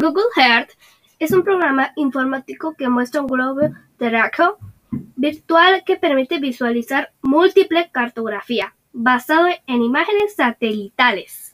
Google Earth es un programa informático que muestra un globo terráqueo virtual que permite visualizar múltiple cartografía basado en imágenes satelitales.